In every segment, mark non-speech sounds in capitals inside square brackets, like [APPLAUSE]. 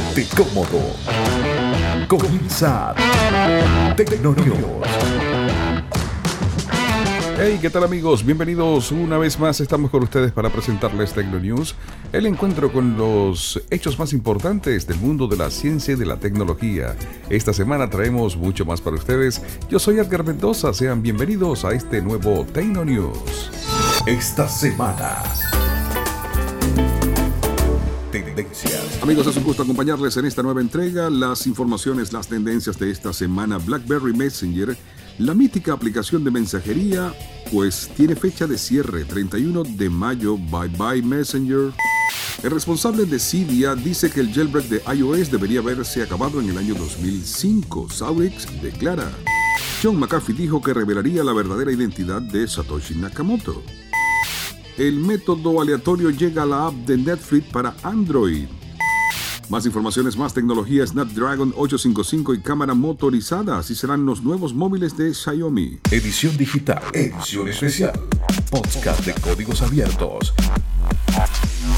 Ponte cómodo. Comienza Tecnonews. Hey, ¿qué tal amigos? Bienvenidos una vez más. Estamos con ustedes para presentarles Tecnonews, el encuentro con los hechos más importantes del mundo de la ciencia y de la tecnología. Esta semana traemos mucho más para ustedes. Yo soy Edgar Mendoza. Sean bienvenidos a este nuevo Tecnonews. Esta semana Amigos, es un gusto acompañarles en esta nueva entrega. Las informaciones, las tendencias de esta semana. BlackBerry Messenger, la mítica aplicación de mensajería, pues tiene fecha de cierre, 31 de mayo. Bye bye Messenger. El responsable de Cydia dice que el jailbreak de iOS debería haberse acabado en el año 2005. Saurix declara. John McAfee dijo que revelaría la verdadera identidad de Satoshi Nakamoto el método aleatorio llega a la app de Netflix para Android. Más informaciones, más tecnología, Snapdragon 855 y cámara motorizada. Así serán los nuevos móviles de Xiaomi. Edición digital, edición especial. Podcast de códigos abiertos.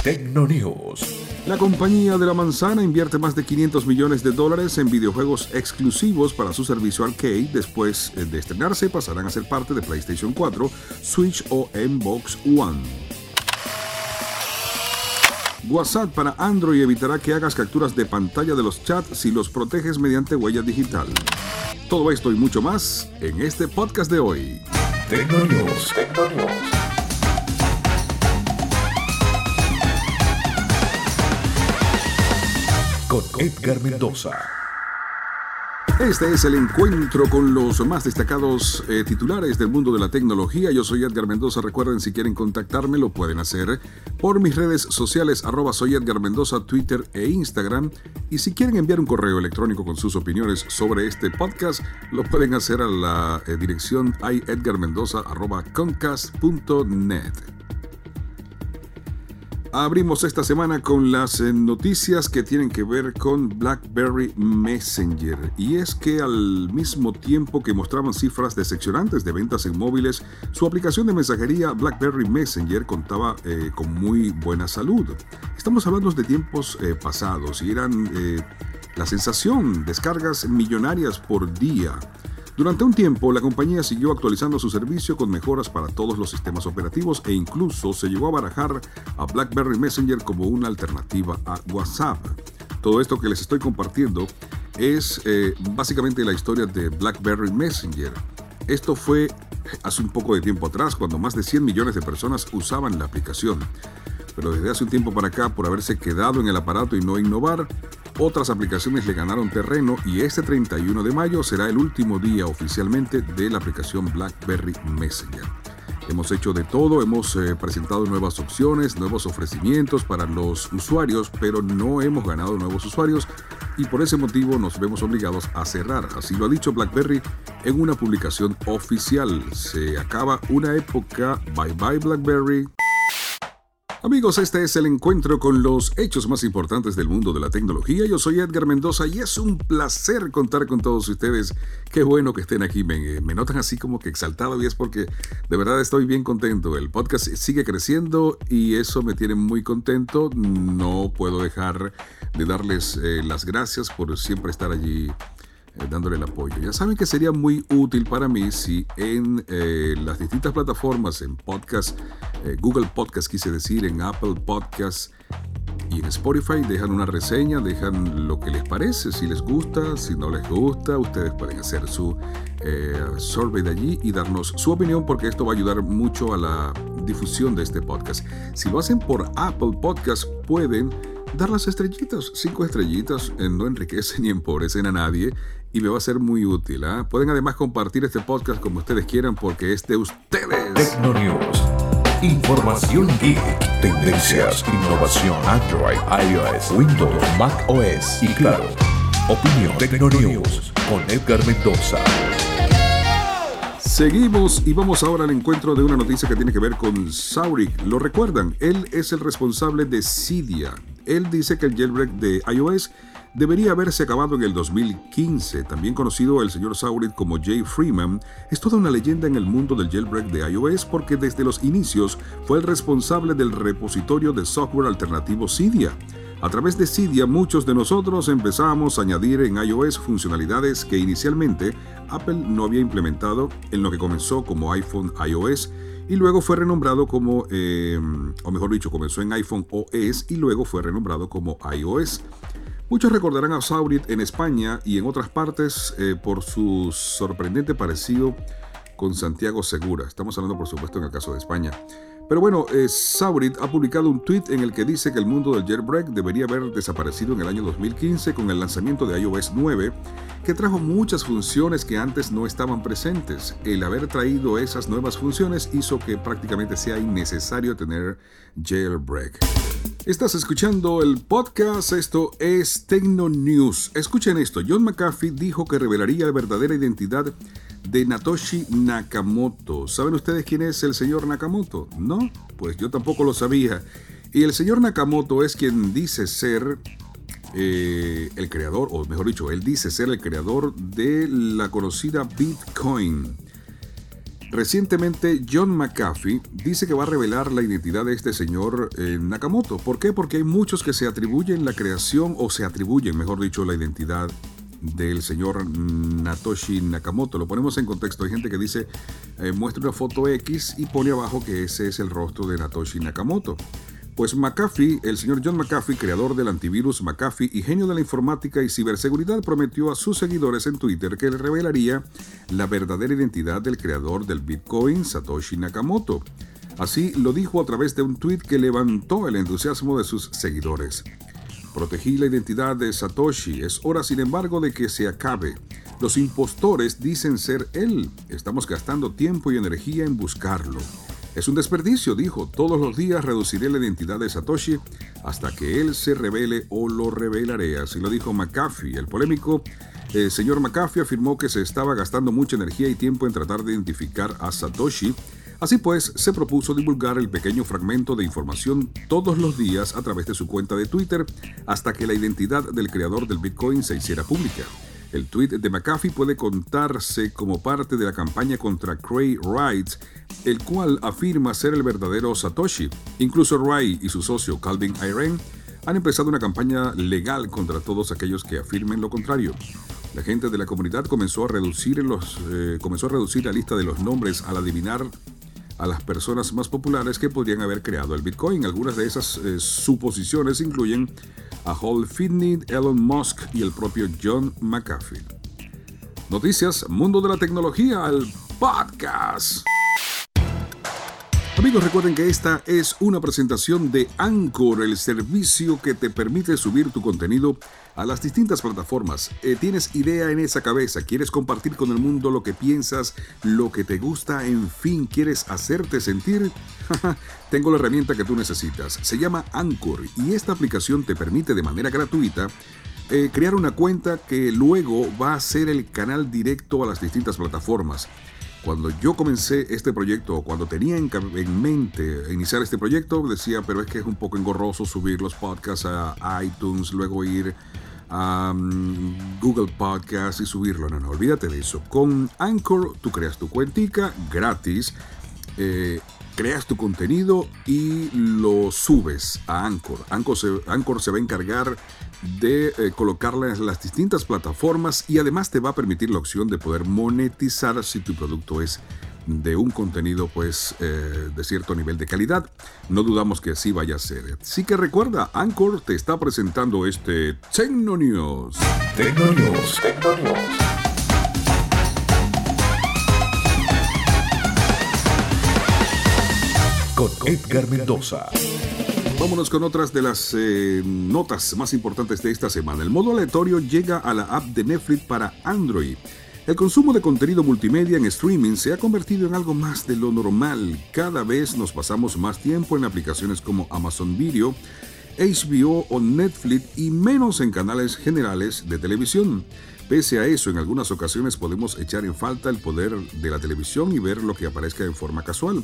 Tecnonews. La compañía de la manzana invierte más de 500 millones de dólares en videojuegos exclusivos para su servicio arcade. Después de estrenarse, pasarán a ser parte de PlayStation 4, Switch o Xbox One. WhatsApp para Android evitará que hagas capturas de pantalla de los chats si los proteges mediante huella digital. Todo esto y mucho más en este podcast de hoy. Tecnonews. Con Edgar Mendoza. Este es el encuentro con los más destacados eh, titulares del mundo de la tecnología. Yo soy Edgar Mendoza. Recuerden, si quieren contactarme, lo pueden hacer por mis redes sociales, arroba soy Edgar Mendoza, Twitter e Instagram. Y si quieren enviar un correo electrónico con sus opiniones sobre este podcast, lo pueden hacer a la eh, dirección iedgarmendoza.concast.net. Abrimos esta semana con las eh, noticias que tienen que ver con BlackBerry Messenger. Y es que al mismo tiempo que mostraban cifras decepcionantes de ventas en móviles, su aplicación de mensajería BlackBerry Messenger contaba eh, con muy buena salud. Estamos hablando de tiempos eh, pasados y eran la sensación, descargas millonarias por día. Durante un tiempo, la compañía siguió actualizando su servicio con mejoras para todos los sistemas operativos e incluso se llegó a barajar a BlackBerry Messenger como una alternativa a WhatsApp. Todo esto que les estoy compartiendo es eh, básicamente la historia de BlackBerry Messenger. Esto fue hace un poco de tiempo atrás, cuando más de 100 millones de personas usaban la aplicación. Pero desde hace un tiempo para acá, por haberse quedado en el aparato y no innovar, otras aplicaciones le ganaron terreno y este 31 de mayo será el último día oficialmente de la aplicación BlackBerry Messenger. Hemos hecho de todo, hemos eh, presentado nuevas opciones, nuevos ofrecimientos para los usuarios, pero no hemos ganado nuevos usuarios y por ese motivo nos vemos obligados a cerrar. Así lo ha dicho BlackBerry en una publicación oficial. Se acaba una época, bye bye BlackBerry. Amigos, este es el encuentro con los hechos más importantes del mundo de la tecnología. Yo soy Edgar Mendoza y es un placer contar con todos ustedes. Qué bueno que estén aquí. Me, notan así como que exaltado y es porque de verdad estoy bien contento. El podcast sigue creciendo y eso me tiene muy contento. No puedo dejar de darles eh, las gracias por siempre estar allí eh, dándole el apoyo. Ya saben que sería muy útil para mí si en eh, las distintas plataformas, en podcast, eh, Google Podcast quise decir, en Apple Podcast y en Spotify, dejan una reseña, dejan lo que les parece, si les gusta, si no les gusta, ustedes pueden hacer su survey de allí y darnos su opinión porque esto va a ayudar mucho a la difusión de este podcast. Si lo hacen por Apple Podcast, pueden dar las estrellitas, cinco estrellitas, no enriquecen ni empobrecen a nadie y me va a ser muy útil. ¿ah? Pueden además compartir este podcast como ustedes quieran porque es de ustedes. Tecnonews. Información geek, tendencias, innovación, Android, iOS, Windows, Mac OS y claro, opinión Tecnonews con Edgar Mendoza. Seguimos y vamos ahora al encuentro de una noticia que tiene que ver con Saurik. ¿Lo recuerdan? Él es el responsable de Cydia. Él dice que el jailbreak de iOS debería haberse acabado en el 2015. También conocido el señor Saurit como Jay Freeman, es toda una leyenda en el mundo del jailbreak de iOS porque desde los inicios fue el responsable del repositorio de software alternativo Cydia. A través de Cydia muchos de nosotros empezamos a añadir en iOS funcionalidades que inicialmente Apple no había implementado en lo que comenzó como iPhone iOS y luego fue renombrado como, eh, o mejor dicho, comenzó en iPhone OS y luego fue renombrado como iOS. Muchos recordarán a Saurit en España y en otras partes eh, por su sorprendente parecido con Santiago Segura. Estamos hablando, por supuesto, en el caso de España. Pero bueno, eh, Saurit ha publicado un tweet en el que dice que el mundo del jailbreak debería haber desaparecido en el año 2015 con el lanzamiento de iOS 9, que trajo muchas funciones que antes no estaban presentes. El haber traído esas nuevas funciones hizo que prácticamente sea innecesario tener jailbreak. Estás escuchando el podcast, esto es Tecno News. Escuchen esto, John McAfee dijo que revelaría la verdadera identidad de Natoshi Nakamoto. ¿Saben ustedes quién es el señor Nakamoto? No, pues yo tampoco lo sabía. Y el señor Nakamoto es quien dice ser eh, el creador, o mejor dicho, él dice ser el creador de la conocida Bitcoin. Recientemente, John McAfee dice que va a revelar la identidad de este señor eh, Nakamoto. ¿Por qué? Porque hay muchos que se atribuyen la creación, o se atribuyen, mejor dicho, la identidad del señor Natoshi Nakamoto. Lo ponemos en contexto. Hay gente que dice, eh, muestra una foto X y pone abajo que ese es el rostro de Natoshi Nakamoto. Pues McAfee, el señor John McAfee, creador del antivirus McAfee y genio de la informática y ciberseguridad, prometió a sus seguidores en Twitter que le revelaría la verdadera identidad del creador del Bitcoin, Satoshi Nakamoto. Así lo dijo a través de un tweet que levantó el entusiasmo de sus seguidores. Protegí la identidad de Satoshi. Es hora, sin embargo, de que se acabe. Los impostores dicen ser él. Estamos gastando tiempo y energía en buscarlo. Es un desperdicio, dijo. Todos los días reduciré la identidad de Satoshi hasta que él se revele o lo revelaré. Así lo dijo McAfee. El polémico el señor McAfee afirmó que se estaba gastando mucha energía y tiempo en tratar de identificar a Satoshi Así pues, se propuso divulgar el pequeño fragmento de información todos los días a través de su cuenta de Twitter hasta que la identidad del creador del Bitcoin se hiciera pública. El tweet de McAfee puede contarse como parte de la campaña contra Cray Wright, el cual afirma ser el verdadero Satoshi. Incluso Wright y su socio Calvin Iren han empezado una campaña legal contra todos aquellos que afirmen lo contrario. La gente de la comunidad comenzó a reducir, los, eh, comenzó a reducir la lista de los nombres al adivinar a las personas más populares que podrían haber creado el Bitcoin. Algunas de esas eh, suposiciones incluyen a Hall Finney, Elon Musk y el propio John McAfee. Noticias, Mundo de la Tecnología, el podcast. Amigos, recuerden que esta es una presentación de Anchor, el servicio que te permite subir tu contenido a las distintas plataformas. Eh, ¿Tienes idea en esa cabeza? ¿Quieres compartir con el mundo lo que piensas, lo que te gusta? En fin, ¿quieres hacerte sentir? [LAUGHS] Tengo la herramienta que tú necesitas. Se llama Anchor y esta aplicación te permite de manera gratuita eh, crear una cuenta que luego va a ser el canal directo a las distintas plataformas. Cuando yo comencé este proyecto, cuando tenía en, mente iniciar este proyecto, decía, pero es que es un poco engorroso subir los podcasts a iTunes, luego ir a mm, Google Podcasts y subirlo. No, no, olvídate de eso. Con Anchor tú creas tu cuentica gratis. Eh, creas tu contenido y lo subes a Anchor. Anchor se, Anchor se va a encargar de eh, colocarla en las distintas plataformas y además te va a permitir la opción de poder monetizar si tu producto es de un contenido pues eh, de cierto nivel de calidad. No dudamos que así vaya a ser. Así que recuerda, Anchor te está presentando este Tecno News. Tecno News. Tecno News. Con Edgar Mendoza. Vámonos con otras de las eh, notas más importantes de esta semana. El modo aleatorio llega a la app de Netflix para Android. El consumo de contenido multimedia en streaming se ha convertido en algo más de lo normal. Cada vez nos pasamos más tiempo en aplicaciones como Amazon Video, HBO o Netflix y menos en canales generales de televisión. Pese a eso, en algunas ocasiones podemos echar en falta el poder de la televisión y ver lo que aparezca en forma casual.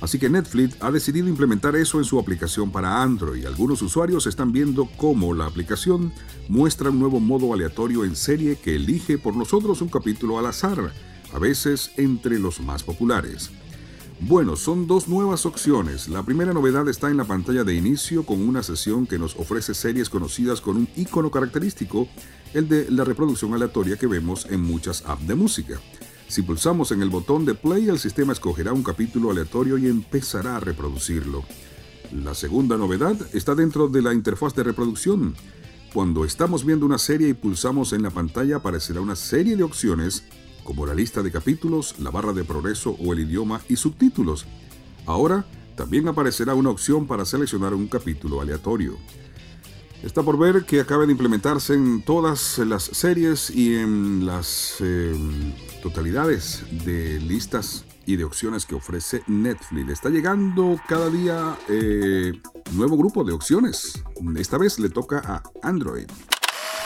Así que Netflix ha decidido implementar eso en su aplicación para Android. Algunos usuarios están viendo cómo la aplicación muestra un nuevo modo aleatorio en serie que elige por nosotros un capítulo al azar, a veces entre los más populares. Bueno, son dos nuevas opciones. La primera novedad está en la pantalla de inicio con una sesión que nos ofrece series conocidas con un icono característico, el de la reproducción aleatoria que vemos en muchas apps de música. Si pulsamos en el botón de play, el sistema escogerá un capítulo aleatorio y empezará a reproducirlo. La segunda novedad está dentro de la interfaz de reproducción. Cuando estamos viendo una serie y pulsamos en la pantalla aparecerá una serie de opciones como la lista de capítulos, la barra de progreso o el idioma y subtítulos. Ahora también aparecerá una opción para seleccionar un capítulo aleatorio. Está por ver que acabe de implementarse en todas las series y en las eh, totalidades de listas y de opciones que ofrece Netflix. Está llegando cada día eh, nuevo grupo de opciones. Esta vez le toca a Android.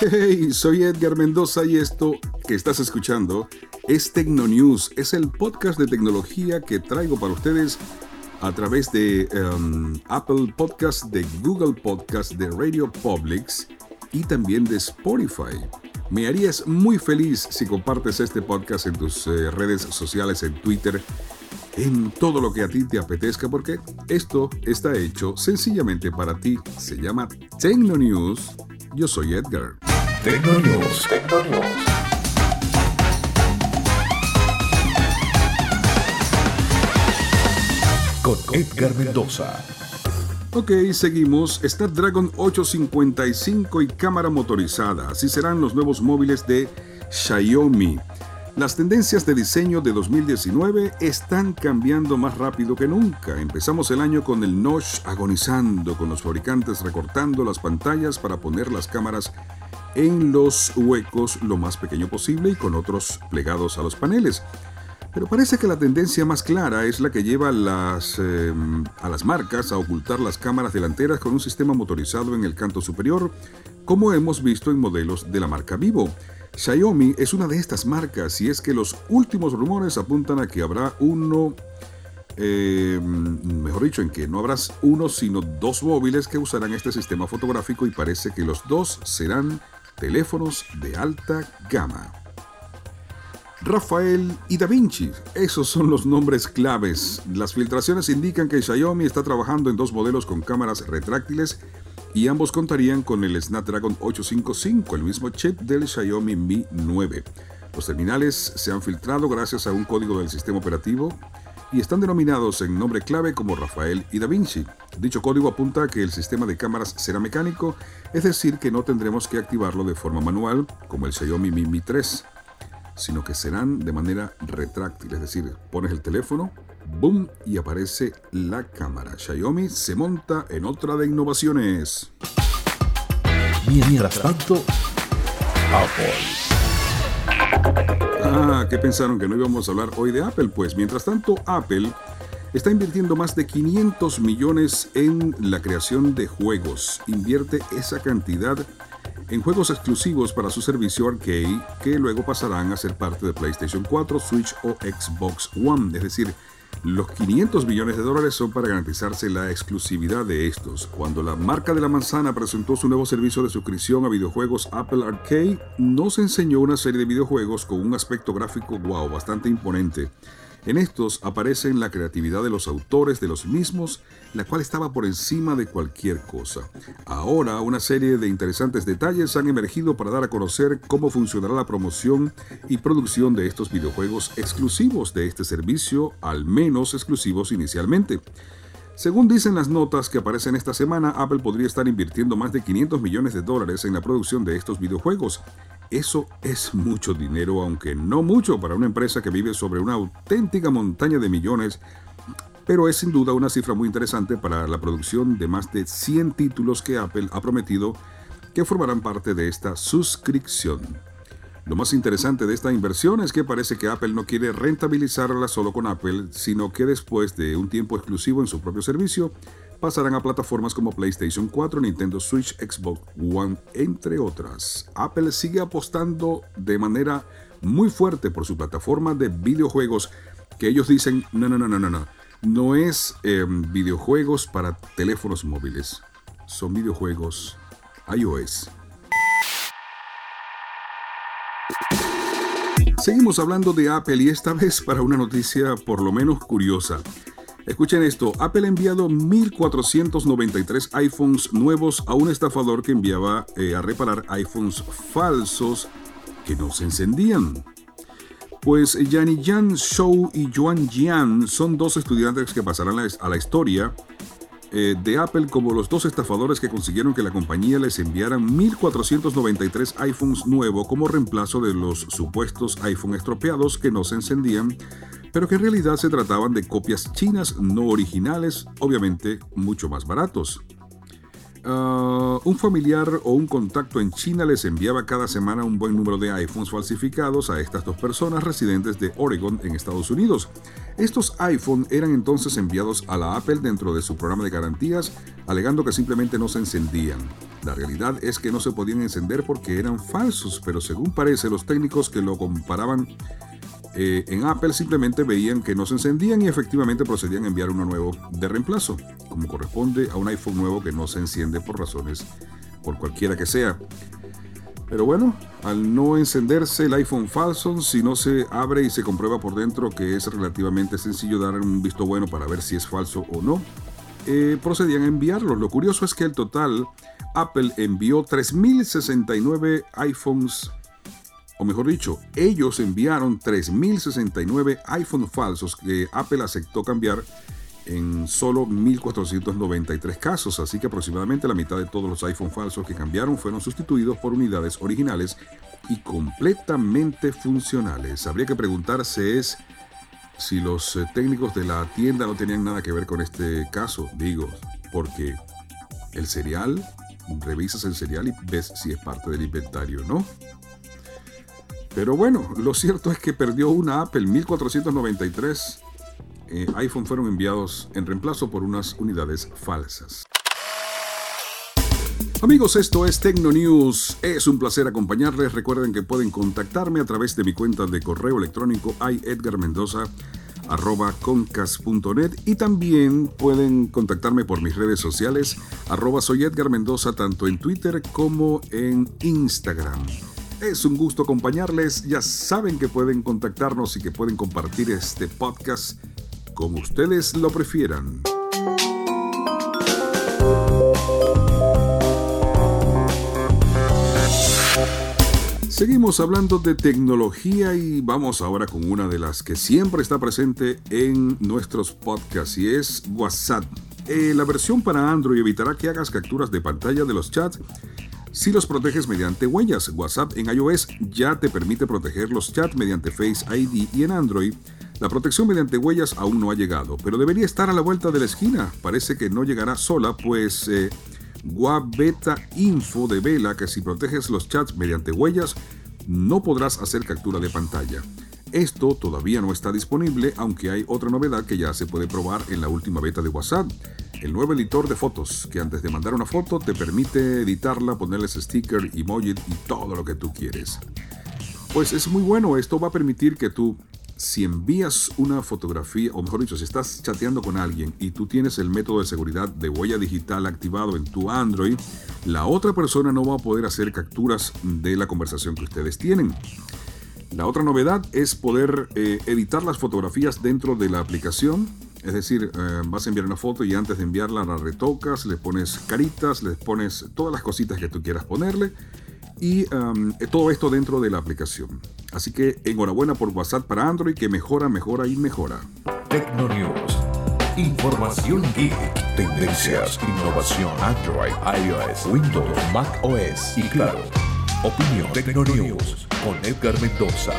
Hey, soy Edgar Mendoza y esto que estás escuchando es Tecnonews. Es el podcast de tecnología que traigo para ustedes a través de em, Apple Podcast, de Google Podcast, de Radio Publics y también de Spotify. Me harías muy feliz si compartes este podcast en tus eh, redes sociales, en Twitter, en todo lo que a ti te apetezca, porque esto está hecho sencillamente para ti. Se llama Tecno News. Yo soy Edgar. Tecno News. Con Edgar Mendoza. Ok, seguimos. Snapdragon 855 y cámara motorizada. Así serán los nuevos móviles de Xiaomi. Las tendencias de diseño de 2019 están cambiando más rápido que nunca. Empezamos el año con el notch agonizando, con los fabricantes recortando las pantallas para poner las cámaras en los huecos lo más pequeño posible y con otros plegados a los paneles. Pero parece que la tendencia más clara es la que lleva las, em, a las marcas a ocultar las cámaras delanteras con un sistema motorizado en el canto superior, como hemos visto en modelos de la marca Vivo. Xiaomi es una de estas marcas y es que los últimos rumores apuntan a que habrá uno, em, mejor dicho, en que no habrá uno sino dos móviles que usarán este sistema fotográfico y parece que los dos serán teléfonos de alta gama. Rafael y Da Vinci. Esos son los nombres claves. Las filtraciones indican que Xiaomi está trabajando en dos modelos con cámaras retráctiles y ambos contarían con el Snapdragon 855, el mismo chip del Xiaomi Mi 9. Los terminales se han filtrado gracias a un código del sistema operativo y están denominados en nombre clave como Rafael y Da Vinci. Dicho código apunta a que el sistema de cámaras será mecánico, es decir, que no tendremos que activarlo de forma manual como el Xiaomi Mi Mi 3 sino que serán de manera retráctil, es decir, pones el teléfono, boom, y aparece la cámara. Xiaomi se monta en otra de innovaciones. Mientras tanto, Apple. Ah, ¿qué pensaron que no íbamos a hablar hoy de Apple? Pues mientras tanto, Apple está invirtiendo más de 500 millones en la creación de juegos. Invierte esa cantidad en juegos exclusivos para su servicio arcade que luego pasarán a ser parte de PlayStation 4, Switch o Xbox One. Es decir, los 500 millones de dólares son para garantizarse la exclusividad de estos. Cuando la marca de la manzana presentó su nuevo servicio de suscripción a videojuegos Apple Arcade, nos enseñó una serie de videojuegos con un aspecto gráfico wow, bastante imponente. En estos aparece la creatividad de los autores de los mismos, la cual estaba por encima de cualquier cosa. Ahora una serie de interesantes detalles han emergido para dar a conocer cómo funcionará la promoción y producción de estos videojuegos exclusivos de este servicio, al menos exclusivos inicialmente. Según dicen las notas que aparecen esta semana, Apple podría estar invirtiendo más de 500 millones de dólares en la producción de estos videojuegos. Eso es mucho dinero, aunque no mucho para una empresa que vive sobre una auténtica montaña de millones, pero es sin duda una cifra muy interesante para la producción de más de 100 títulos que Apple ha prometido que formarán parte de esta suscripción. Lo más interesante de esta inversión es que parece que Apple no quiere rentabilizarla solo con Apple, sino que después de un tiempo exclusivo en su propio servicio, pasarán a plataformas como PlayStation 4, Nintendo Switch, Xbox One, entre otras. Apple sigue apostando de manera muy fuerte por su plataforma de videojuegos que ellos dicen, no, no, no, no, no, no, no es em, videojuegos para teléfonos móviles, son videojuegos iOS. Seguimos hablando de Apple y esta vez para una noticia por lo menos curiosa. Escuchen esto, Apple ha enviado 1.493 iPhones nuevos a un estafador que enviaba eh, a reparar iPhones falsos que no se encendían. Pues Jan Shou y Yuan Jian son dos estudiantes que pasarán a la historia eh, de Apple como los dos estafadores que consiguieron que la compañía les enviara 1.493 iPhones nuevos como reemplazo de los supuestos iPhone estropeados que no se encendían, pero que en realidad se trataban de copias chinas no originales, obviamente mucho más baratos. Ah, un familiar o un contacto en China les enviaba cada semana un buen número de iPhones falsificados a estas dos personas residentes de Oregon en Estados Unidos. Estos iPhones eran entonces enviados a la Apple dentro de su programa de garantías, alegando que simplemente no se encendían. La realidad es que no se podían encender porque eran falsos, pero según parece los técnicos que lo comparaban eh, en Apple simplemente veían que no se encendían y efectivamente procedían a enviar uno nuevo de reemplazo, como corresponde a un iPhone nuevo que no se enciende por razones, por cualquiera que sea. Pero bueno, al no encenderse el iPhone falso, si no se abre y se comprueba por dentro que es relativamente sencillo dar un visto bueno para ver si es falso o no, eh, procedían a enviarlo. Lo curioso es que el total, Apple envió 3.069 iPhones o mejor dicho, ellos enviaron 3.069 iPhone falsos que Apple aceptó cambiar en solo 1.493 casos, así que aproximadamente la mitad de todos los iPhone falsos que cambiaron fueron sustituidos por unidades originales y completamente funcionales. Habría que preguntarse es si los eh, técnicos de la tienda no tenían nada que ver con este caso, digo, porque el serial, revisas el serial y ves si es parte del inventario, ¿no? Pero bueno, lo cierto es que perdió una Apple 1493 eh, iPhone fueron enviados en reemplazo por unas unidades falsas. Amigos, esto es Tecno News. Es un placer acompañarles. Recuerden que pueden contactarme a través de mi cuenta de correo electrónico concas.net y también pueden contactarme por mis redes sociales arroba soy Edgar tanto en Twitter como en Instagram. Es un gusto acompañarles. Ya saben que pueden contactarnos y que pueden compartir este podcast como ustedes lo prefieran. Seguimos hablando de tecnología y vamos ahora con una de las que siempre está presente en nuestros podcasts y es WhatsApp. Eh, la versión para Android evitará que hagas capturas de pantalla de los chats si los proteges mediante huellas. WhatsApp en iOS ya te permite proteger los chats mediante Face ID y en Android la protección mediante huellas aún no ha llegado, pero debería estar a la vuelta de la esquina. Parece que no llegará sola, pues eh, Beta Info devela que si proteges los chats mediante huellas, no podrás hacer captura de pantalla. Esto todavía no está disponible, aunque hay otra novedad que ya se puede probar en la última beta de WhatsApp, el nuevo editor de fotos, que antes de mandar una foto te permite editarla, ponerles sticker, emoji y todo lo que tú quieres. Pues es muy bueno, esto va a permitir que tú, si envías una fotografía, o mejor dicho, si estás chateando con alguien y tú tienes el método de seguridad de huella digital activado en tu Android, la otra persona no va a poder hacer capturas de la conversación que ustedes tienen. La otra novedad es poder eh, editar las fotografías dentro de la aplicación. Es decir, eh, vas a enviar una foto y antes de enviarla la retocas, le pones caritas, le pones todas las cositas que tú quieras ponerle y um, todo esto dentro de la aplicación. Así que enhorabuena por WhatsApp para Android que mejora, mejora y mejora. Tecnonews. Información geek, tendencias, innovación, Android, iOS, Windows, Mac OS y claro, opinión Tecnonews con Edgar Mendoza.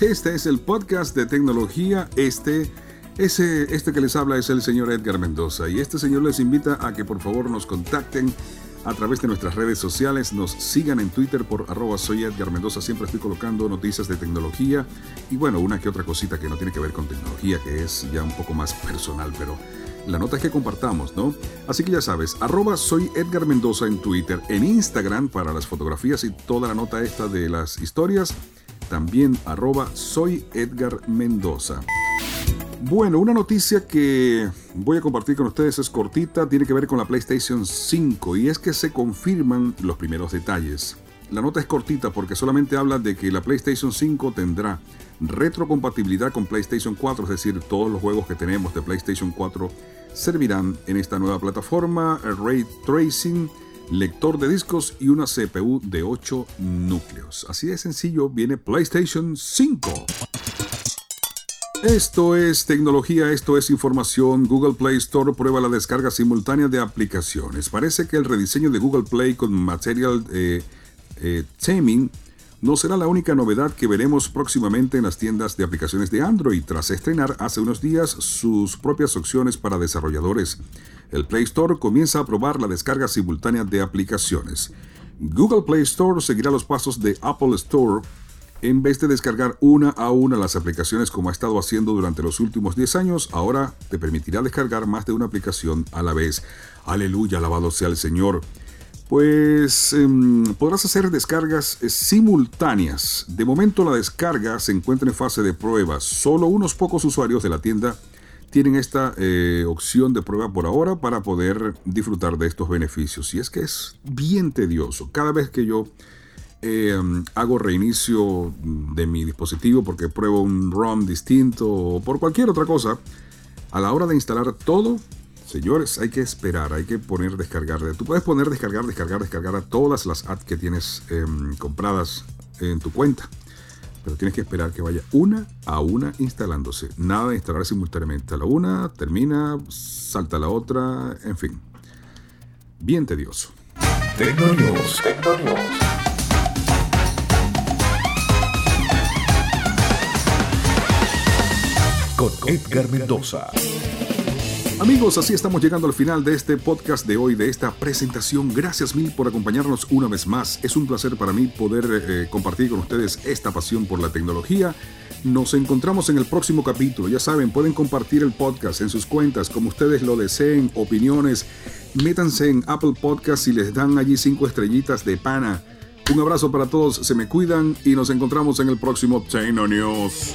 Este es el podcast de tecnología. Este, ese, este que les habla es el señor Edgar Mendoza. Y este señor les invita a que por favor nos contacten a través de nuestras redes sociales. Nos sigan en Twitter por arroba soy Edgar Mendoza. Siempre estoy colocando noticias de tecnología y bueno, una que otra cosita que no tiene que ver con tecnología, que es ya un poco más personal, pero la nota es que compartamos, ¿no? Así que ya sabes, arroba soy Edgar Mendoza en Twitter, en Instagram para las fotografías y toda la nota esta de las historias, también arroba soy Edgar Mendoza. Bueno, una noticia que voy a compartir con ustedes es cortita, tiene que ver con la PlayStation 5 y es que se confirman los primeros detalles. La nota es cortita porque solamente habla de que la PlayStation 5 tendrá retrocompatibilidad con PlayStation 4, es decir, todos los juegos que tenemos de PlayStation 4 servirán en esta nueva plataforma, ray tracing, lector de discos y una CPU de 8 núcleos. Así de sencillo viene PlayStation 5. Esto es tecnología, esto es información. Google Play Store prueba la descarga simultánea de aplicaciones. Parece que el rediseño de Google Play con Material eh, eh, Taming no será la única novedad que veremos próximamente en las tiendas de aplicaciones de Android tras estrenar hace unos días sus propias opciones para desarrolladores. El Play Store comienza a probar la descarga simultánea de aplicaciones. Google Play Store seguirá los pasos de Apple Store en vez de descargar una a una las aplicaciones como ha estado haciendo durante los últimos 10 años, ahora te permitirá descargar más de una aplicación a la vez. Aleluya, alabado sea el Señor. Pues em, podrás hacer descargas eh, simultáneas. De momento la descarga se encuentra en fase de prueba. Solo unos pocos usuarios de la tienda tienen esta eh, opción de prueba por ahora para poder disfrutar de estos beneficios. Y es que es bien tedioso. Cada vez que yo em, hago reinicio de mi dispositivo porque pruebo un ROM distinto o por cualquier otra cosa, a la hora de instalar todo Señores, hay que esperar, hay que poner descargar. Tú puedes poner descargar, descargar, descargar a todas las apps que tienes em, compradas en tu cuenta. Pero tienes que esperar que vaya una a una instalándose. Nada de instalar simultáneamente. A la una, termina, salta a la otra, en fin. Bien tedioso. Tecnonews. Con Edgar Mendoza. Amigos, así estamos llegando al final de este podcast de hoy, de esta presentación. Gracias mil por acompañarnos una vez más. Es un placer para mí poder eh, compartir con ustedes esta pasión por la tecnología. Nos encontramos en el próximo capítulo. Ya saben, pueden compartir el podcast en sus cuentas como ustedes lo deseen, opiniones. Métanse en Apple Podcast y les dan allí cinco estrellitas de pana. Un abrazo para todos, se me cuidan y nos encontramos en el próximo Tecno News.